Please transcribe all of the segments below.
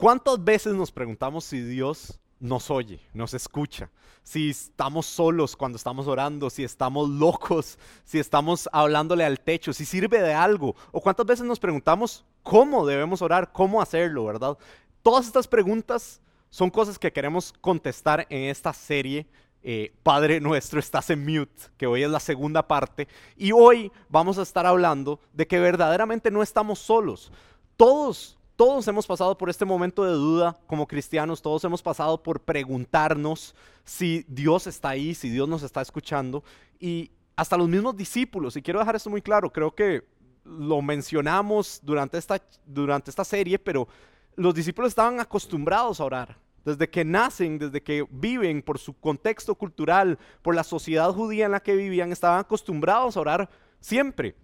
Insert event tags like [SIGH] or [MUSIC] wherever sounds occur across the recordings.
¿Cuántas veces nos preguntamos si Dios nos oye, nos escucha? Si estamos solos cuando estamos orando, si estamos locos, si estamos hablándole al techo, si sirve de algo. O cuántas veces nos preguntamos cómo debemos orar, cómo hacerlo, ¿verdad? Todas estas preguntas son cosas que queremos contestar en esta serie eh, Padre nuestro, estás en mute, que hoy es la segunda parte. Y hoy vamos a estar hablando de que verdaderamente no estamos solos. Todos todos hemos pasado por este momento de duda como cristianos, todos hemos pasado por preguntarnos si Dios está ahí, si Dios nos está escuchando y hasta los mismos discípulos, y quiero dejar esto muy claro, creo que lo mencionamos durante esta, durante esta serie, pero los discípulos estaban acostumbrados a orar. Desde que nacen, desde que viven por su contexto cultural, por la sociedad judía en la que vivían, estaban acostumbrados a orar siempre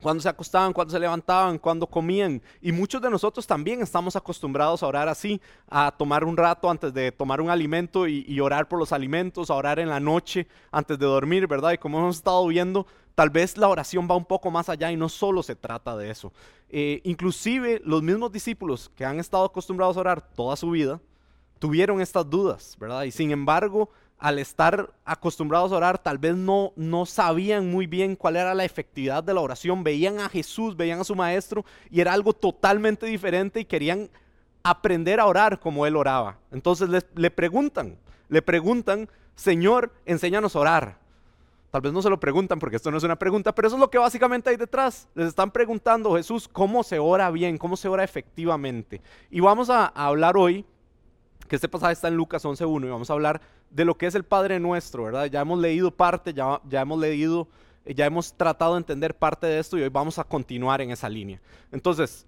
cuando se acostaban, cuando se levantaban, cuando comían. Y muchos de nosotros también estamos acostumbrados a orar así, a tomar un rato antes de tomar un alimento y, orar por los alimentos, a orar en la noche antes de dormir, ¿verdad? Y como hemos estado viendo, tal vez la oración va un poco más allá y no solo se trata de eso. Eh, inclusive los mismos discípulos que han estado acostumbrados a orar toda su vida, tuvieron estas dudas, ¿verdad? Y sin embargo, al estar acostumbrados a orar, tal vez no, no sabían muy bien cuál era la efectividad de la oración. Veían a Jesús, veían a su maestro y era algo totalmente diferente y querían aprender a orar como él oraba. Entonces le preguntan, le preguntan, Señor, enséñanos a orar. Tal vez no se lo preguntan porque esto no es una pregunta, pero eso es lo que básicamente hay detrás. Les están preguntando, Jesús, ¿cómo se ora bien? ¿Cómo se ora efectivamente? Y vamos a hablar hoy, que este pasaje está en Lucas 11.1 y vamos a hablar de lo que es el Padre Nuestro, ¿verdad? Ya hemos leído parte, ya, ya hemos leído, eh, ya hemos tratado de entender parte de esto y hoy vamos a continuar en esa línea. Entonces,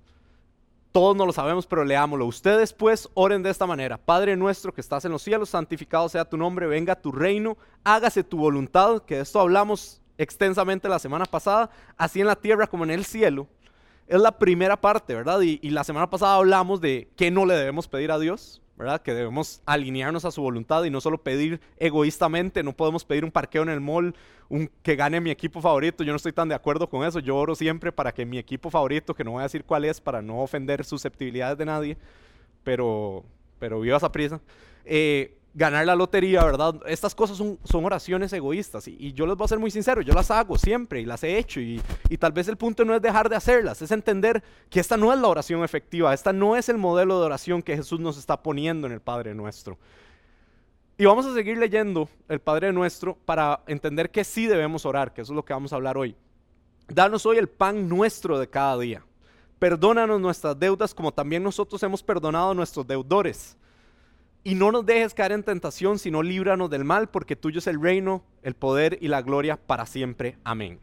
todos no lo sabemos, pero leámoslo. Ustedes pues oren de esta manera. Padre nuestro que estás en los cielos, santificado sea tu nombre, venga tu reino, hágase tu voluntad, que de esto hablamos extensamente la semana pasada, así en la tierra como en el cielo. Es la primera parte, ¿verdad? Y, y la semana pasada hablamos de qué no le debemos pedir a Dios. Que debemos alinearnos a su voluntad y no solo pedir egoístamente, no podemos pedir un parqueo en el mall, un, que gane mi equipo favorito, yo no estoy tan de acuerdo con eso, yo oro siempre para que mi equipo favorito, que no voy a decir cuál es para no ofender susceptibilidades de nadie, pero, pero viva esa prisa, eh, ganar la lotería, ¿verdad? Estas cosas son, oraciones egoístas y, yo les voy a ser muy sincero, yo las hago siempre y las he hecho y, y, tal vez el punto no es dejar de hacerlas, es entender que esta no es la oración efectiva, esta no es el modelo de oración que Jesús nos está poniendo en el Padre Nuestro. Y vamos a seguir leyendo el Padre Nuestro para entender que sí debemos orar, que eso es lo que vamos a hablar hoy. Danos hoy el pan nuestro de cada día. Perdónanos nuestras deudas como también nosotros hemos perdonado a nuestros deudores y no nos dejes caer en tentación, sino líbranos del mal, porque tuyo es el reino, el poder y la gloria para siempre. Amén.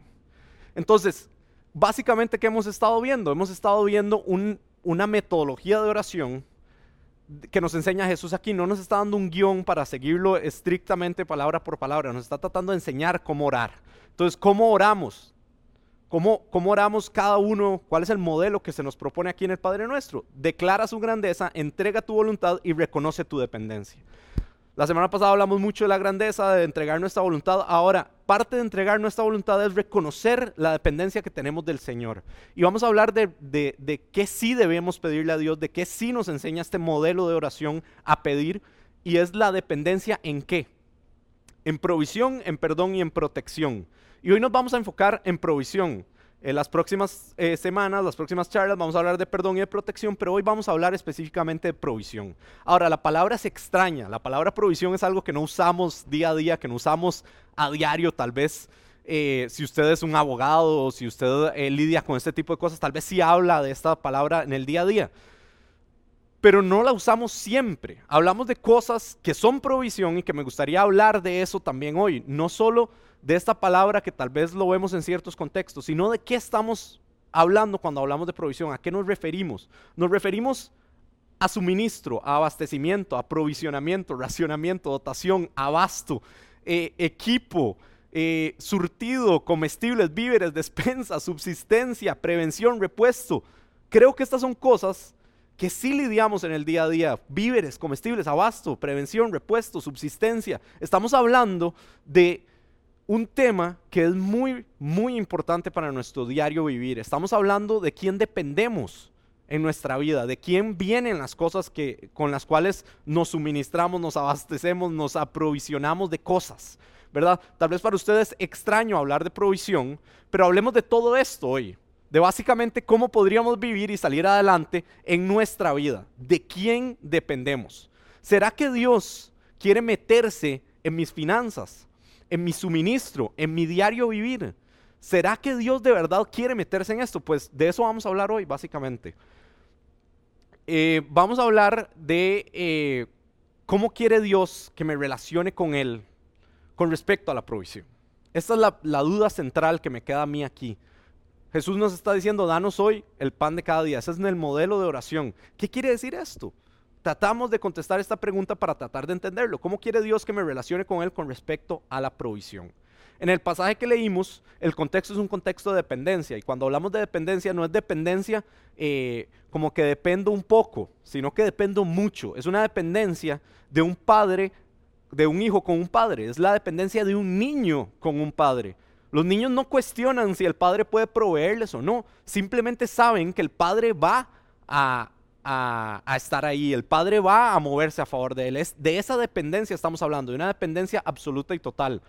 Entonces, básicamente, ¿qué hemos estado viendo? Hemos estado viendo una metodología de oración que nos enseña Jesús aquí. No nos está dando un guion para seguirlo estrictamente palabra por palabra. Nos está tratando de enseñar cómo orar. Entonces, ¿cómo oramos? ¿Cómo, oramos cada uno? ¿Cuál es el modelo que se nos propone aquí en el Padre Nuestro? Declara su grandeza, entrega tu voluntad y reconoce tu dependencia. La semana pasada hablamos mucho de la grandeza, de entregar nuestra voluntad. Ahora, parte de entregar nuestra voluntad es reconocer la dependencia que tenemos del Señor. Y vamos a hablar de, de, de qué sí debemos pedirle a Dios, de qué sí nos enseña este modelo de oración a pedir. Y es la dependencia en qué? En provisión, en perdón y en protección. Y hoy nos vamos a enfocar en provisión. En las próximas eh, semanas, las próximas charlas, vamos a hablar de perdón y de protección, pero hoy vamos a hablar específicamente de provisión. Ahora, la palabra es extraña. La palabra provisión es algo que no usamos día a día, que no usamos a diario, tal vez. Eh, si usted es un abogado o si usted eh, lidia con este tipo de cosas, tal vez sí habla de esta palabra en el día a día. Pero no la usamos siempre. Hablamos de cosas que son provisión y que me gustaría hablar de eso también hoy. No solo de esta palabra que tal vez lo vemos en ciertos contextos, sino de qué estamos hablando cuando hablamos de provisión, a qué nos referimos. Nos referimos a suministro, a abastecimiento, a provisionamiento, racionamiento, dotación, abasto, eh, equipo, eh, surtido, comestibles, víveres, [LAUGHS] despensa, subsistencia, prevención, repuesto. Creo que estas son cosas que sí lidiamos en el día a día. Víveres, comestibles, abasto, prevención, repuesto, subsistencia. Estamos hablando de un tema que es muy, muy importante para nuestro diario vivir. Estamos hablando de quién dependemos en nuestra vida, de quién vienen las cosas que, con las cuales nos suministramos, nos abastecemos, nos aprovisionamos de cosas, ¿verdad? Tal vez para ustedes extraño hablar de provisión, pero hablemos de todo esto hoy, de básicamente cómo podríamos vivir y salir adelante en nuestra vida, de quién dependemos. ¿Será que Dios quiere meterse en mis finanzas, en mi suministro, en mi diario vivir? ¿Será que Dios de verdad quiere meterse en esto? Pues de eso vamos a hablar hoy, básicamente. Eh, vamos a hablar de eh, cómo quiere Dios que me relacione con Él con respecto a la provisión. Esta es la, duda central que me queda a mí aquí. Jesús nos está diciendo, danos hoy el pan de cada día. Ese es el modelo de oración. ¿Qué quiere decir esto? Tratamos de contestar esta pregunta para tratar de entenderlo. ¿Cómo quiere Dios que me relacione con Él con respecto a la provisión? En el pasaje que leímos, el contexto es un contexto de dependencia. Y cuando hablamos de dependencia, no es dependencia eh, como que dependo un poco, sino que dependo mucho. Es una dependencia de un padre, de un hijo con un padre. Es la dependencia de un niño con un padre. Los niños no cuestionan si el padre puede proveerles o no. Simplemente saben que el padre va a, a, estar ahí. El padre va a moverse a favor de él. Es, de esa dependencia estamos hablando, de una dependencia absoluta y total.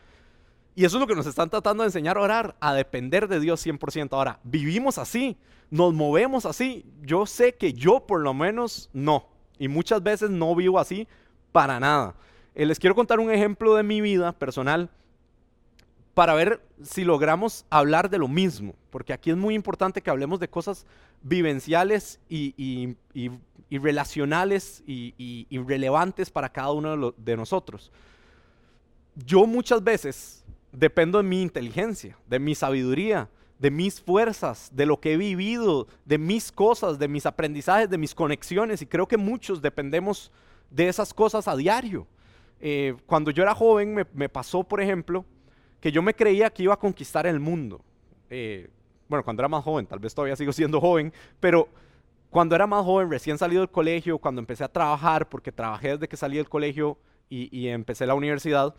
Y eso es lo que nos están tratando de enseñar a orar, a depender de Dios 100%. Ahora, vivimos así, nos movemos así. Yo sé que yo por lo menos no. Y muchas veces no vivo así para nada. Eh, les quiero contar un ejemplo de mi vida personal para ver si logramos hablar de lo mismo. Porque aquí es muy importante que hablemos de cosas vivenciales y, relacionales y, relevantes para cada uno de nosotros. Yo muchas veces dependo de mi inteligencia, de mi sabiduría, de mis fuerzas, de lo que he vivido, de mis cosas, de mis aprendizajes, de mis conexiones. Y creo que muchos dependemos de esas cosas a diario. Eh, cuando yo era joven me, pasó, por ejemplo, que yo me creía que iba a conquistar el mundo. Eh, bueno, cuando era más joven, tal vez todavía sigo siendo joven, pero cuando era más joven, recién salido del colegio, cuando empecé a trabajar, porque trabajé desde que salí del colegio y, y empecé la universidad,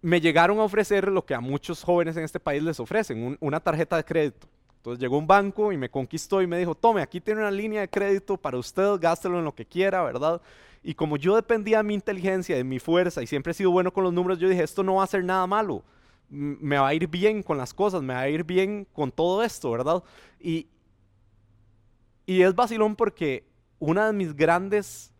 me llegaron a ofrecer lo que a muchos jóvenes en este país les ofrecen, una tarjeta de crédito. Entonces llegó un banco y me conquistó y me dijo, tome, aquí tiene una línea de crédito para usted, gástelo en lo que quiera, ¿verdad? Y como yo dependía de mi inteligencia, de mi fuerza y siempre he sido bueno con los números, yo dije, esto no va a ser nada malo, me va a ir bien con las cosas, me va a ir bien con todo esto, ¿verdad? Y, y es vacilón porque una de mis grandes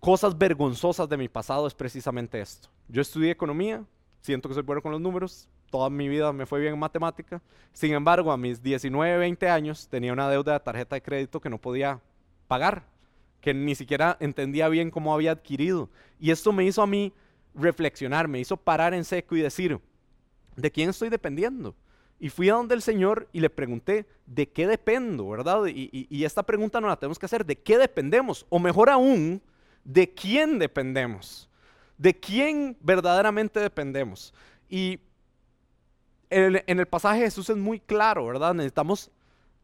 cosas vergonzosas de mi pasado es precisamente esto. Yo estudié economía, siento que soy bueno con los números, toda mi vida me fue bien en matemática. Sin embargo, a mis 19, 20 años tenía una deuda de tarjeta de crédito que no podía pagar, que ni siquiera entendía bien cómo había adquirido. Y esto me hizo a mí reflexionar, me hizo parar en seco y decir, ¿de quién estoy dependiendo? Y fui a donde el Señor y le pregunté, ¿de qué dependo? ¿Verdad? Y, esta pregunta no la tenemos que hacer, ¿de qué dependemos? O mejor aún, de quién dependemos, de quién verdaderamente dependemos. Y en, el pasaje Jesús es muy claro, ¿verdad? Necesitamos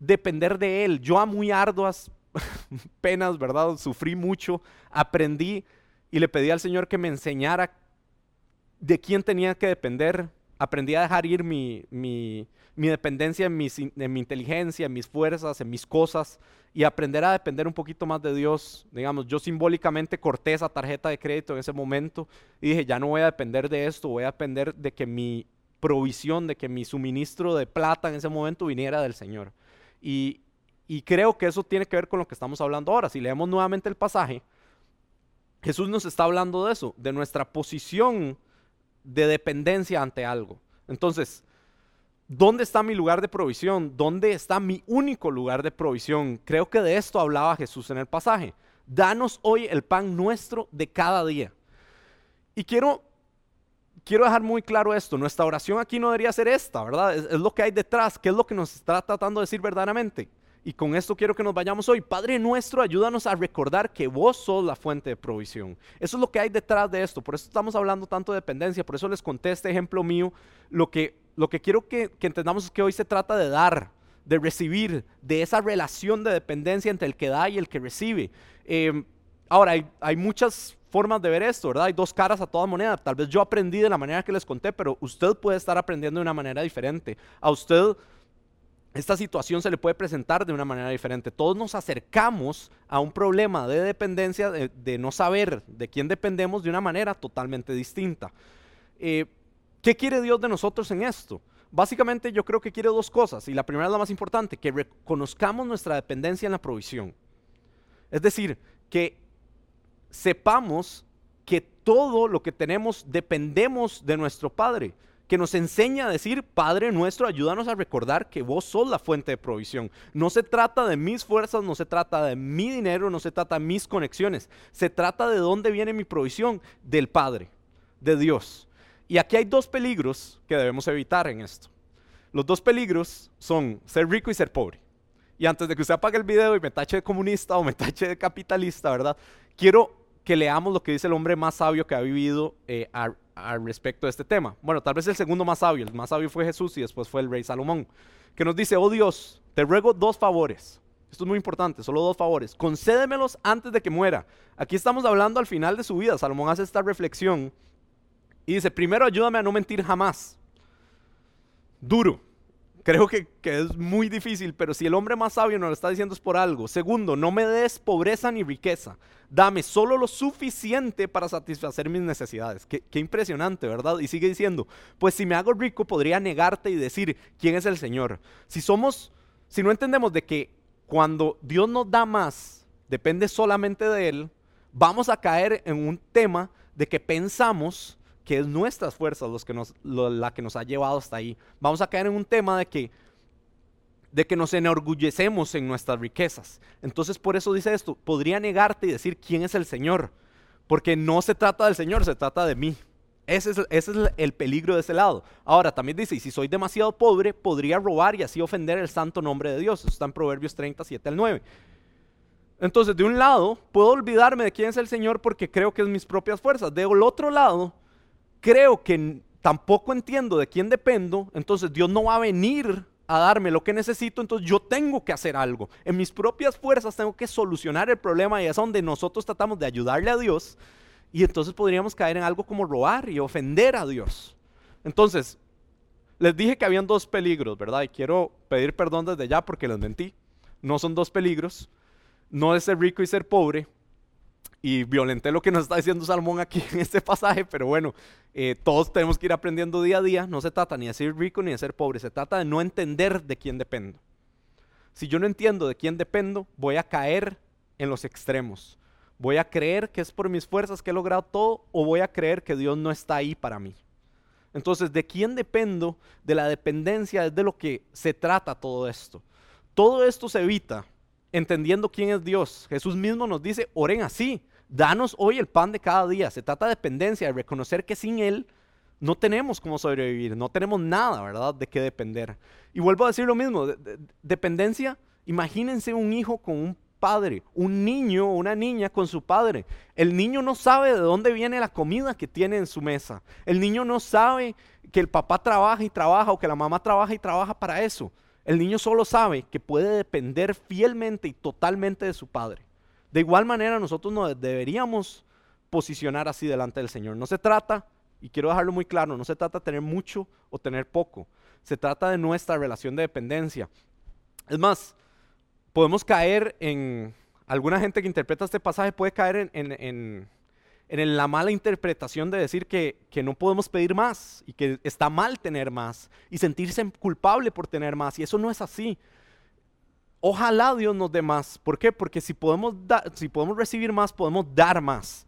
depender de Él. Yo a muy arduas [LAUGHS] penas, ¿verdad? Sufrí mucho, aprendí y le pedí al Señor que me enseñara de quién tenía que depender. Aprendí a dejar ir mi, dependencia en, en mi inteligencia, en mis fuerzas, en mis cosas y aprender a depender un poquito más de Dios. Digamos, yo simbólicamente corté esa tarjeta de crédito en ese momento y dije, ya no voy a depender de esto, voy a depender de que mi provisión, de que mi suministro de plata en ese momento viniera del Señor. Y, y creo que eso tiene que ver con lo que estamos hablando ahora. Si leemos nuevamente el pasaje, Jesús nos está hablando de eso, de nuestra posición de dependencia ante algo. Entonces, ¿Dónde está mi lugar de provisión? ¿Dónde está mi único lugar de provisión? Creo que de esto hablaba Jesús en el pasaje. Danos hoy el pan nuestro de cada día. Y quiero, quiero dejar muy claro esto. Nuestra oración aquí no debería ser esta, ¿verdad? Es, es lo que hay detrás. ¿Qué es lo que nos está tratando de decir verdaderamente? Y con esto quiero que nos vayamos hoy. Padre nuestro, ayúdanos a recordar que vos sos la fuente de provisión. Eso es lo que hay detrás de esto. Por eso estamos hablando tanto de dependencia. Por eso les conté este ejemplo mío. Lo que lo que quiero que, entendamos es que hoy se trata de dar, de recibir, de esa relación de dependencia entre el que da y el que recibe. Em, ahora, hay, muchas formas de ver esto, ¿verdad? Hay dos caras a toda moneda. Tal vez yo aprendí de la manera que les conté, pero usted puede estar aprendiendo de una manera diferente. A usted esta situación se le puede presentar de una manera diferente. Todos nos acercamos a un problema de dependencia, de, no saber de quién dependemos de una manera totalmente distinta. Eh, ¿Qué quiere Dios de nosotros en esto? Básicamente yo creo que quiere dos cosas, y la primera es la más importante, que reconozcamos nuestra dependencia en la provisión. Es decir, que sepamos que todo lo que tenemos dependemos de nuestro Padre que nos enseña a decir, Padre nuestro, ayúdanos a recordar que vos sos la fuente de provisión. No se trata de mis fuerzas, no se trata de mi dinero, no se trata de mis conexiones. Se trata de dónde viene mi provisión, del Padre, de Dios. Y aquí hay dos peligros que debemos evitar en esto. Los dos peligros son ser rico y ser pobre. Y antes de que usted apague el video y me tache de comunista o me tache de capitalista, ¿verdad? Quiero que leamos lo que dice el hombre más sabio que ha vivido eh, al respecto de este tema. Bueno, tal vez el segundo más sabio, el más sabio fue Jesús y después fue el rey Salomón, que nos dice, oh Dios, te ruego dos favores. Esto es muy importante, solo dos favores. Concédemelos antes de que muera. Aquí estamos hablando al final de su vida. Salomón hace esta reflexión y dice, primero ayúdame a no mentir jamás. Duro. Creo que, es muy difícil, pero si el hombre más sabio nos lo está diciendo es por algo. Segundo, no me des pobreza ni riqueza. Dame solo lo suficiente para satisfacer mis necesidades. Qué, qué impresionante, ¿verdad? Y sigue diciendo, pues si me hago rico podría negarte y decir quién es el Señor. Si somos, si no entendemos de que cuando Dios nos da más, depende solamente de Él, vamos a caer en un tema de que pensamos que es nuestras fuerzas los que nos, la que nos ha llevado hasta ahí. Vamos a caer en un tema de que, de que nos enorgullecemos en nuestras riquezas. Entonces por eso dice esto, podría negarte y decir quién es el Señor, porque no se trata del Señor, se trata de mí. Ese es, ese es, el peligro de ese lado. Ahora, también dice, y si soy demasiado pobre, podría robar y así ofender el santo nombre de Dios. Eso está en Proverbios 37 al 9. Entonces, de un lado, puedo olvidarme de quién es el Señor porque creo que es mis propias fuerzas. Del otro lado, creo que tampoco entiendo de quién dependo, entonces Dios no va a venir a darme lo que necesito, entonces yo tengo que hacer algo. En mis propias fuerzas tengo que solucionar el problema y es donde nosotros tratamos de ayudarle a Dios y entonces podríamos caer en algo como robar y ofender a Dios. Entonces, les dije que habían dos peligros, ¿verdad? Y quiero pedir perdón desde ya porque les mentí. No son dos peligros. No es ser rico y ser pobre, y violenté lo que nos está diciendo Salmón aquí [LAUGHS] en este pasaje, pero bueno, eh, todos tenemos que ir aprendiendo día a día. No se trata ni de ser rico ni de ser pobre, se trata de no entender de quién dependo. Si yo no entiendo de quién dependo, voy a caer en los extremos. Voy a creer que es por mis fuerzas que he logrado todo o voy a creer que Dios no está ahí para mí. Entonces, ¿de quién dependo? De la dependencia es de lo que se trata todo esto. Todo esto se evita entendiendo quién es Dios. Jesús mismo nos dice, oren así, danos hoy el pan de cada día. Se trata de dependencia, de reconocer que sin Él no tenemos cómo sobrevivir, no tenemos nada, ¿verdad?, de qué depender. Y vuelvo a decir lo mismo, dependencia, imagínense un hijo con un padre, un niño o una niña con su padre. El niño no sabe de dónde viene la comida que tiene en su mesa. El niño no sabe que el papá trabaja y trabaja o que la mamá trabaja y trabaja para eso. El niño solo sabe que puede depender fielmente y totalmente de su padre. De igual manera nosotros nos deberíamos posicionar así delante del Señor. No se trata, y quiero dejarlo muy claro, no se trata de tener mucho o tener poco. Se trata de nuestra relación de dependencia. Es más, podemos caer en, alguna gente que interpreta este pasaje puede caer en en la mala interpretación de decir que, no podemos pedir más y que está mal tener más y sentirse culpable por tener más. Y eso no es así. Ojalá Dios nos dé más. ¿Por qué? Porque si podemos, si podemos recibir más, podemos dar más.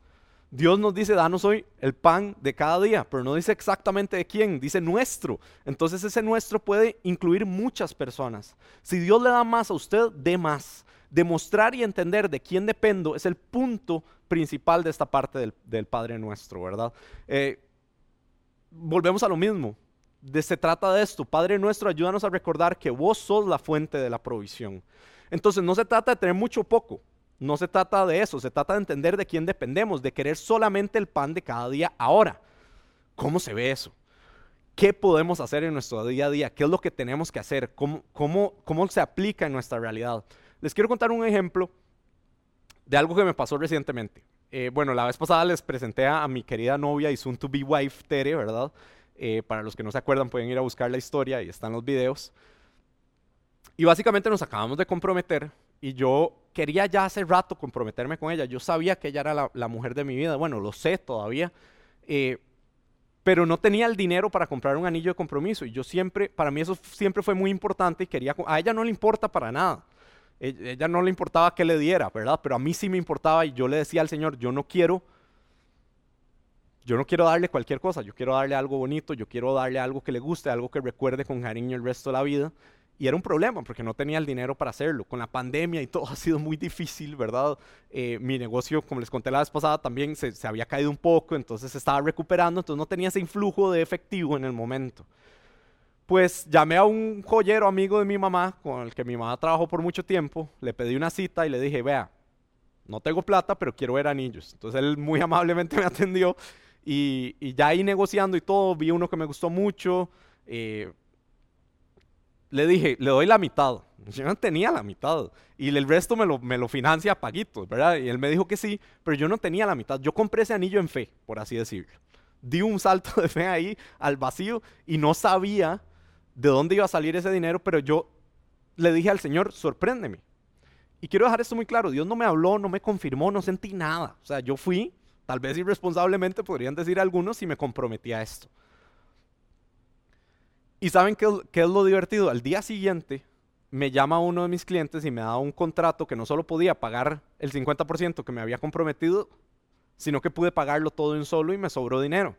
Dios nos dice, danos hoy el pan de cada día, pero no dice exactamente de quién, dice nuestro. Entonces ese nuestro puede incluir muchas personas. Si Dios le da más a usted, dé más demostrar y entender de quién dependo es el punto principal de esta parte del, Padre Nuestro, ¿verdad? Eh, volvemos a lo mismo. De, se trata de esto. Padre Nuestro, ayúdanos a recordar que vos sos la fuente de la provisión. Entonces no se trata de tener mucho o poco. No se trata de eso. Se trata de entender de quién dependemos, de querer solamente el pan de cada día ahora. ¿Cómo se ve eso? ¿Qué podemos hacer en nuestro día a día? ¿Qué es lo que tenemos que hacer? ¿Cómo, cómo, cómo se aplica en nuestra realidad? Les quiero contar un ejemplo de algo que me pasó recientemente. Eh, bueno, la vez pasada les presenté a, mi querida novia y soon to be wife, Tere, ¿verdad? Eh, para los que no se acuerdan, pueden ir a buscar la historia y están los videos. Y básicamente nos acabamos de comprometer y yo quería ya hace rato comprometerme con ella. Yo sabía que ella era la, mujer de mi vida, bueno, lo sé todavía, eh, pero no tenía el dinero para comprar un anillo de compromiso. Y yo siempre, para mí eso siempre fue muy importante y quería, a ella no le importa para nada. Ella no le importaba que le diera, ¿verdad? Pero a mí sí me importaba y yo le decía al Señor, yo no quiero yo no quiero darle cualquier cosa, yo quiero darle algo bonito, yo quiero darle algo que le guste, algo que recuerde con cariño el resto de la vida. Y era un problema porque no tenía el dinero para hacerlo. Con la pandemia y todo [LAUGHS] ha sido muy difícil, ¿verdad? Eh, mi negocio, como les conté la vez pasada, también se, se, había caído un poco, entonces se estaba recuperando, entonces no tenía ese influjo de efectivo en el momento. Pues llamé a un joyero amigo de mi mamá, con el que mi mamá trabajó por mucho tiempo, le pedí una cita y le dije, vea, no tengo plata, pero quiero ver anillos. Entonces él muy [LAUGHS] amablemente me atendió y, ya ahí negociando y todo, vi uno que me gustó mucho. Eh, le dije, le doy la mitad. Yo no tenía la mitad. Y el resto me lo, me lo financia a paguitos, ¿verdad? Y él me dijo que sí, pero yo no tenía la mitad. Yo compré ese anillo en fe, por así decirlo. Di un salto [LAUGHS] de fe ahí al vacío y no sabía de dónde iba a salir ese dinero, pero yo le dije al Señor, sorpréndeme. Y quiero dejar esto muy claro, Dios no me habló, no me confirmó, no sentí nada. O sea, yo fui, tal vez irresponsablemente podrían decir algunos, y me comprometí a esto. Y saben qué, es lo divertido? Al día siguiente me llama uno de mis clientes y me da un contrato que no solo podía pagar el 50% que me había comprometido, sino que pude pagarlo todo en solo y me sobró dinero.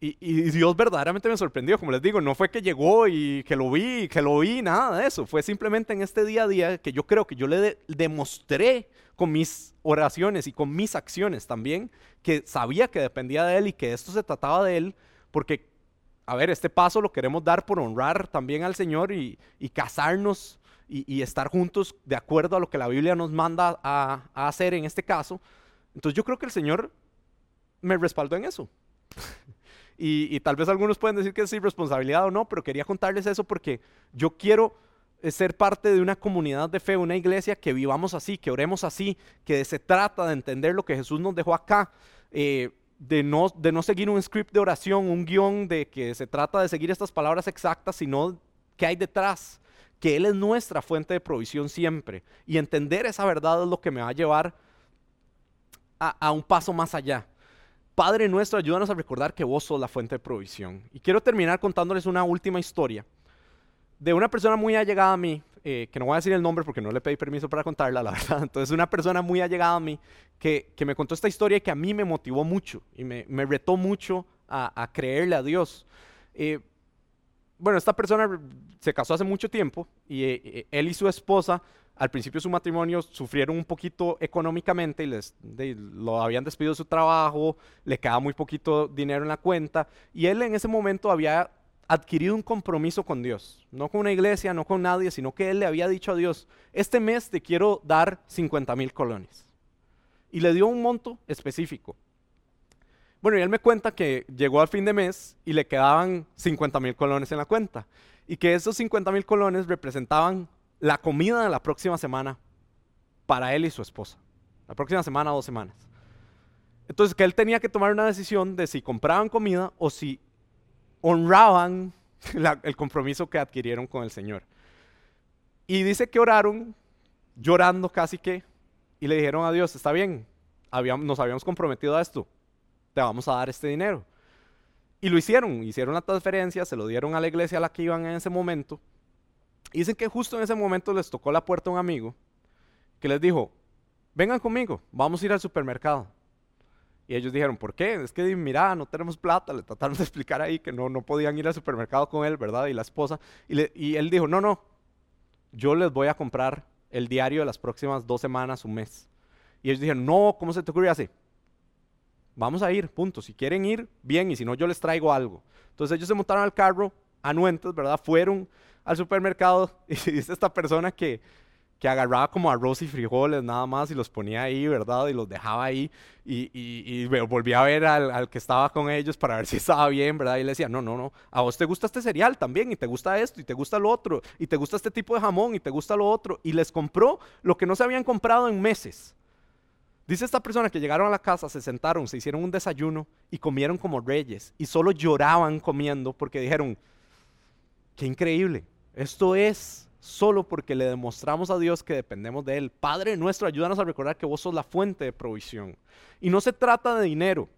Y, Dios verdaderamente me sorprendió, como les digo, no fue que llegó y que lo vi, que lo vi, nada de eso. Fue simplemente en este día a día que yo creo que yo le demostré con mis oraciones y con mis acciones también que sabía que dependía de Él y que esto se trataba de Él, porque a ver, este paso lo queremos dar por honrar también al Señor y, casarnos y, estar juntos de acuerdo a lo que la Biblia nos manda a, hacer en este caso. Entonces yo creo que el Señor me respaldó en eso. Y, tal vez algunos pueden decir que es irresponsabilidad o no, pero quería contarles eso porque yo quiero eh, ser parte de una comunidad de fe, una iglesia que vivamos así, que oremos así, que se trata de entender lo que Jesús nos dejó acá. Eh, de no, de no seguir un script de oración, un guion de que se trata de seguir estas palabras exactas, sino que hay detrás, que Él es nuestra fuente de provisión siempre. Y entender esa verdad es lo que me va a llevar a, a un paso más allá. Padre nuestro, ayúdanos a recordar que vos sos la fuente de provisión. Y quiero terminar contándoles una última historia de una persona muy allegada a mí, eh, que no voy a decir el nombre porque no le pedí permiso para contarla, la [LAUGHS] verdad. Entonces, una persona muy allegada a mí que, que me contó esta historia y que a mí me motivó mucho y me, me retó mucho a, a, creerle a Dios. Eh, bueno, esta persona se casó hace mucho tiempo y eh, él y su esposa al principio de su matrimonio sufrieron un poquito económicamente y les, lo habían despedido de su trabajo, le quedaba muy poquito dinero en la cuenta y él en ese momento había adquirido un compromiso con Dios, no con una iglesia, no con nadie, sino que él le había dicho a Dios, este mes te quiero dar 50 mil colones. Y le dio un monto específico. Bueno, y él me cuenta que llegó al fin de mes y le quedaban 50 mil colones en la cuenta. Y que esos 50 mil colones representaban la comida de la próxima semana para él y su esposa. La próxima semana, dos semanas. Entonces que él tenía que tomar una decisión de si compraban comida o si honraban [LAUGHS] el compromiso que adquirieron con el Señor. Y dice que oraron, llorando casi que, y le dijeron a Dios, está bien, nos habíamos comprometido a esto, te vamos a dar este dinero. Y lo hicieron, hicieron la transferencia, se lo dieron a la iglesia a la que iban en ese momento. Dicen que justo en ese momento les tocó la puerta a un amigo que les dijo, vengan conmigo, vamos a ir al supermercado. Y ellos dijeron, ¿por qué? Es que, mira, no tenemos plata. Le trataron de explicar ahí que no, no podían ir al supermercado con él, ¿verdad? Y la esposa. Y, él dijo, no, no, yo les voy a comprar el diario de las próximas dos semanas, un mes. Y ellos dijeron, no, ¿cómo se te ocurrió así? Vamos a ir, punto. Si quieren ir, bien, y si no, yo les traigo algo. Entonces ellos se montaron al carro, anuentes, ¿verdad? Fueron al supermercado [LAUGHS] y dice esta persona que que agarraba como arroz y frijoles nada más y los ponía ahí, ¿verdad? Y los dejaba ahí y, y, volvía a ver al, que estaba con ellos para ver si estaba bien, ¿verdad? Y le decía, no, no, no, a vos te gusta este cereal también y te gusta esto y te gusta lo otro y te gusta este tipo de jamón y te gusta lo otro. Y les compró lo que no se habían comprado en meses. Dice esta persona que llegaron a la casa, se sentaron, se hicieron un desayuno y comieron como reyes y solo lloraban comiendo porque dijeron, qué increíble, esto es solo porque le demostramos a Dios que dependemos de Él. Padre nuestro, ayúdanos a recordar que vos sos la fuente de provisión. Y no se trata de dinero,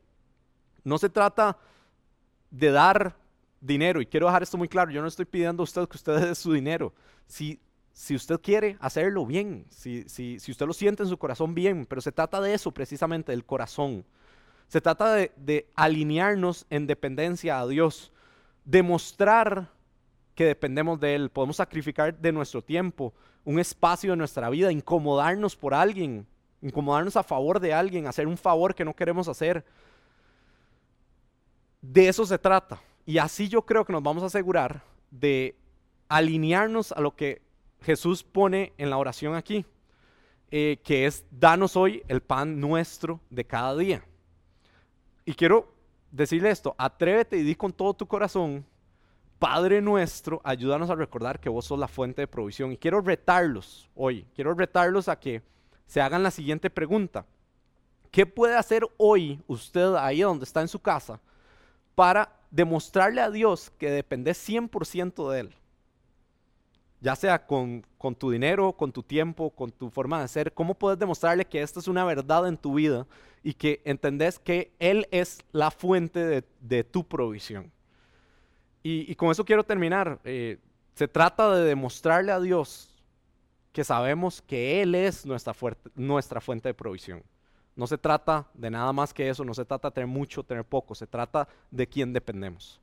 no se trata de dar dinero. Y quiero dejar esto muy claro, yo no estoy pidiendo a usted que usted dé su dinero. Si, si usted quiere hacerlo bien, si, si, si usted lo siente en su corazón bien, pero se trata de eso precisamente, del corazón. Se trata de, de alinearnos en dependencia a Dios, demostrar que dependemos de Él. Podemos sacrificar de nuestro tiempo, un espacio de nuestra vida, incomodarnos por alguien, incomodarnos a favor de alguien, hacer un favor que no queremos hacer. De eso se trata. Y así yo creo que nos vamos a asegurar de alinearnos a lo que Jesús pone en la oración aquí, eh, que es danos hoy el pan nuestro de cada día. Y quiero decirle esto, atrévete y di con todo tu corazón Padre nuestro, ayúdanos a recordar que vos sos la fuente de provisión. Y quiero retarlos hoy, quiero retarlos a que se hagan la siguiente pregunta. ¿Qué puede hacer hoy usted ahí donde está en su casa para demostrarle a Dios que depende 100% de Él? Ya sea con, con, tu dinero, con tu tiempo, con tu forma de ser, ¿cómo puedes demostrarle que esta es una verdad en tu vida y que entendés que Él es la fuente de, de tu provisión? Y, con eso quiero terminar. Eh, se trata de demostrarle a Dios que sabemos que Él es nuestra, nuestra fuente de provisión. No se trata de nada más que eso, no se trata de tener mucho, tener poco, se trata de quién dependemos.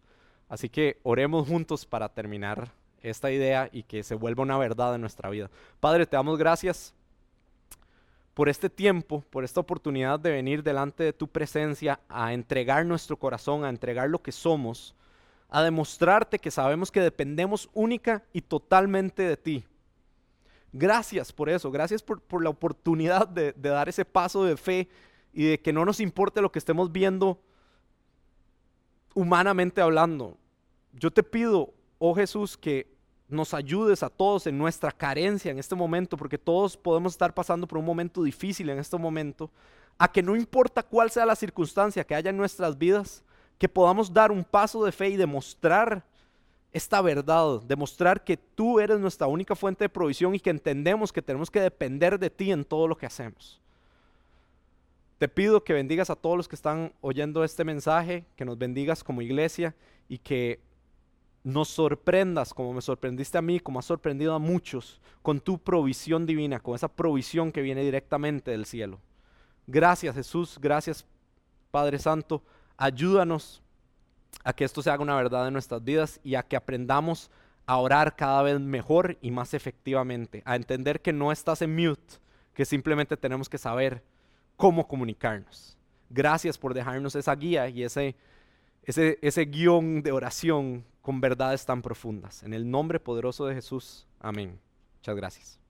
Así que oremos juntos para terminar esta idea y que se vuelva una verdad en nuestra vida. Padre, te damos gracias por este tiempo, por esta oportunidad de venir delante de tu presencia a entregar nuestro corazón, a entregar lo que somos a demostrarte que sabemos que dependemos única y totalmente de ti. Gracias por eso, gracias por, la oportunidad de, de dar ese paso de fe y de que no nos importe lo que estemos viendo humanamente hablando. Yo te pido, oh Jesús, que nos ayudes a todos en nuestra carencia en este momento, porque todos podemos estar pasando por un momento difícil en este momento, a que no importa cuál sea la circunstancia que haya en nuestras vidas, que podamos dar un paso de fe y demostrar esta verdad, demostrar que tú eres nuestra única fuente de provisión y que entendemos que tenemos que depender de ti en todo lo que hacemos. Te pido que bendigas a todos los que están oyendo este mensaje, que nos bendigas como iglesia y que nos sorprendas como me sorprendiste a mí, como has sorprendido a muchos, con tu provisión divina, con esa provisión que viene directamente del cielo. Gracias Jesús, gracias Padre Santo Ayúdanos a que esto se haga una verdad en nuestras vidas y a que aprendamos a orar cada vez mejor y más efectivamente, a entender que no estás en mute, que simplemente tenemos que saber cómo comunicarnos. Gracias por dejarnos esa guía y ese, ese, ese guion de oración con verdades tan profundas. En el nombre poderoso de Jesús. Amén. Muchas gracias.